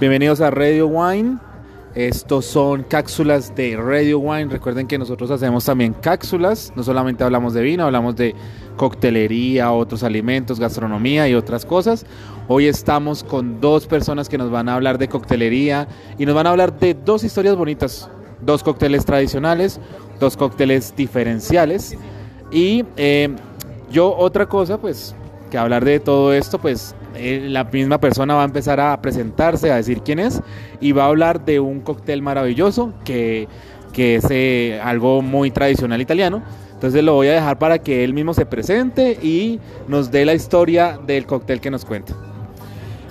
Bienvenidos a Radio Wine. Estos son cápsulas de Radio Wine. Recuerden que nosotros hacemos también cápsulas. No solamente hablamos de vino, hablamos de coctelería, otros alimentos, gastronomía y otras cosas. Hoy estamos con dos personas que nos van a hablar de coctelería y nos van a hablar de dos historias bonitas. Dos cócteles tradicionales, dos cócteles diferenciales. Y eh, yo otra cosa, pues, que hablar de todo esto, pues eh, la misma persona va a empezar a presentarse, a decir quién es, y va a hablar de un cóctel maravilloso que, que es eh, algo muy tradicional italiano. Entonces lo voy a dejar para que él mismo se presente y nos dé la historia del cóctel que nos cuenta.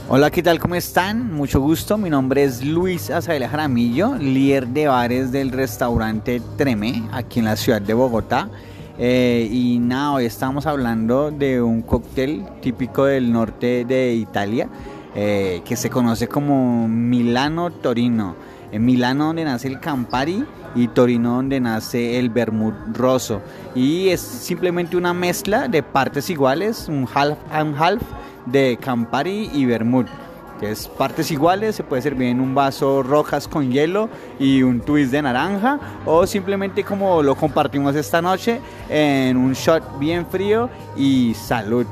Hola, ¿qué tal? ¿Cómo están? Mucho gusto. Mi nombre es Luis Azael Jaramillo, líder de bares del restaurante Treme, aquí en la ciudad de Bogotá. Eh, y nada, hoy estamos hablando de un cóctel típico del norte de Italia eh, que se conoce como Milano Torino. En Milano donde nace el Campari y Torino donde nace el Vermouth Rosso. Y es simplemente una mezcla de partes iguales, un half and half de Campari y Vermouth que es partes iguales, se puede servir en un vaso rojas con hielo y un twist de naranja o simplemente como lo compartimos esta noche en un shot bien frío y salud.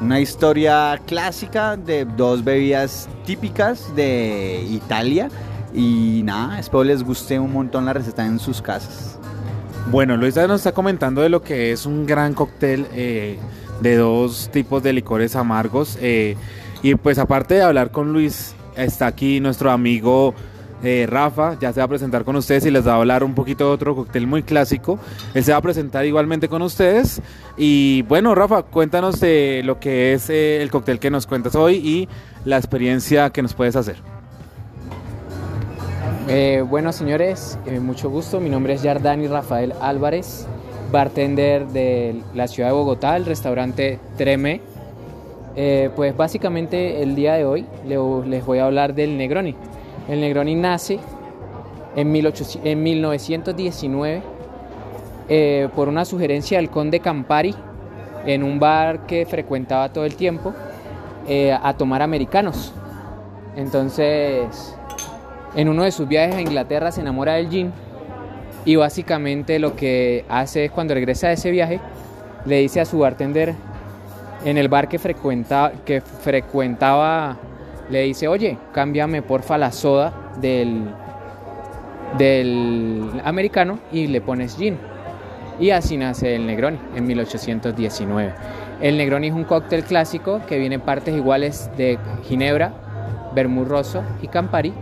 Una historia clásica de dos bebidas típicas de Italia y nada, espero les guste un montón la receta en sus casas. Bueno, Luisa nos está comentando de lo que es un gran cóctel eh, de dos tipos de licores amargos. Eh, y pues aparte de hablar con Luis, está aquí nuestro amigo eh, Rafa, ya se va a presentar con ustedes y les va a hablar un poquito de otro cóctel muy clásico. Él se va a presentar igualmente con ustedes. Y bueno, Rafa, cuéntanos de lo que es eh, el cóctel que nos cuentas hoy y la experiencia que nos puedes hacer. Bueno, señores, mucho gusto. Mi nombre es Yardani Rafael Álvarez, bartender de la ciudad de Bogotá, el restaurante Treme eh, pues básicamente el día de hoy les voy a hablar del Negroni. El Negroni nace en, 1919 eh, por una sugerencia del conde Campari en un bar que frecuentaba todo el tiempo eh, a tomar americanos. Entonces, en uno de sus viajes a Inglaterra se enamora del gin y básicamente lo que hace es cuando regresa de ese viaje le dice a su bartender en el bar que, que frecuentaba le dice, oye, cámbiame porfa la soda del, del americano y le pones gin. Y así nace el Negroni en 1819. El Negroni es un cóctel clásico que viene en partes iguales de ginebra, vermouth rosso y campari,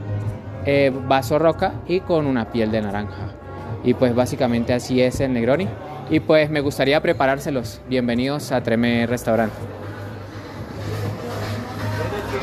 eh, vaso roca y con una piel de naranja. Y pues básicamente así es el Negroni y pues me gustaría preparárselos. Bienvenidos a Treme Restaurante.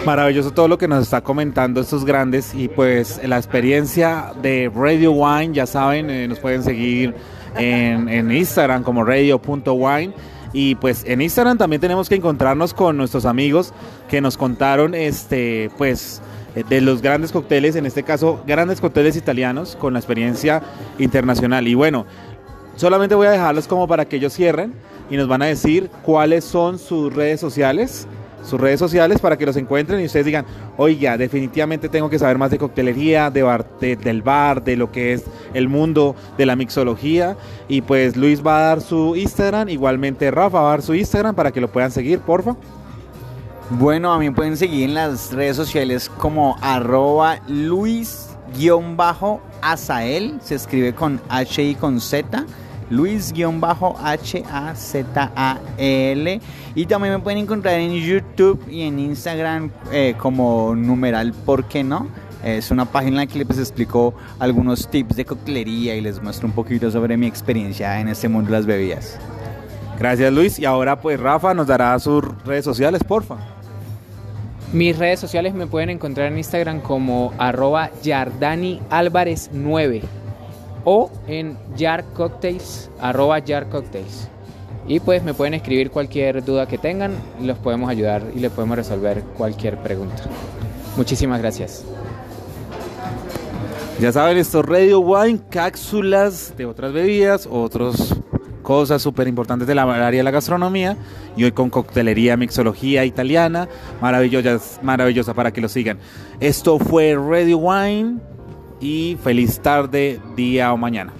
Maravilloso todo lo que nos está comentando estos grandes y pues la experiencia de Radio Wine, ya saben, eh, nos pueden seguir en, en Instagram como radio.wine y pues en Instagram también tenemos que encontrarnos con nuestros amigos que nos contaron este pues de los grandes cócteles, en este caso grandes cócteles italianos con la experiencia internacional. Y bueno, Solamente voy a dejarlos como para que ellos cierren y nos van a decir cuáles son sus redes sociales, sus redes sociales para que los encuentren y ustedes digan, oiga, definitivamente tengo que saber más de coctelería, de bar, del bar, de lo que es el mundo de la mixología. Y pues Luis va a dar su Instagram, igualmente Rafa va a dar su Instagram para que lo puedan seguir, porfa. Bueno, a mí pueden seguir en las redes sociales como arroba Luis-Azael, se escribe con H y con Z. Luis-H-A-Z-A-L. Y también me pueden encontrar en YouTube y en Instagram eh, como numeral, ¿por qué no? Es una página en la que les explico algunos tips de coctelería y les muestro un poquito sobre mi experiencia en este mundo de las bebidas. Gracias Luis. Y ahora pues Rafa nos dará sus redes sociales, porfa. Mis redes sociales me pueden encontrar en Instagram como arroba Yardani Álvarez 9 o en Jar Cocktails, arroba Jar Cocktails. Y pues me pueden escribir cualquier duda que tengan, los podemos ayudar y les podemos resolver cualquier pregunta. Muchísimas gracias. Ya saben, esto Radio Wine, cápsulas de otras bebidas, otros cosas súper importantes del área de la gastronomía y hoy con coctelería, mixología italiana, maravillosa, maravillosa para que lo sigan. Esto fue Radio Wine y feliz tarde, día o mañana.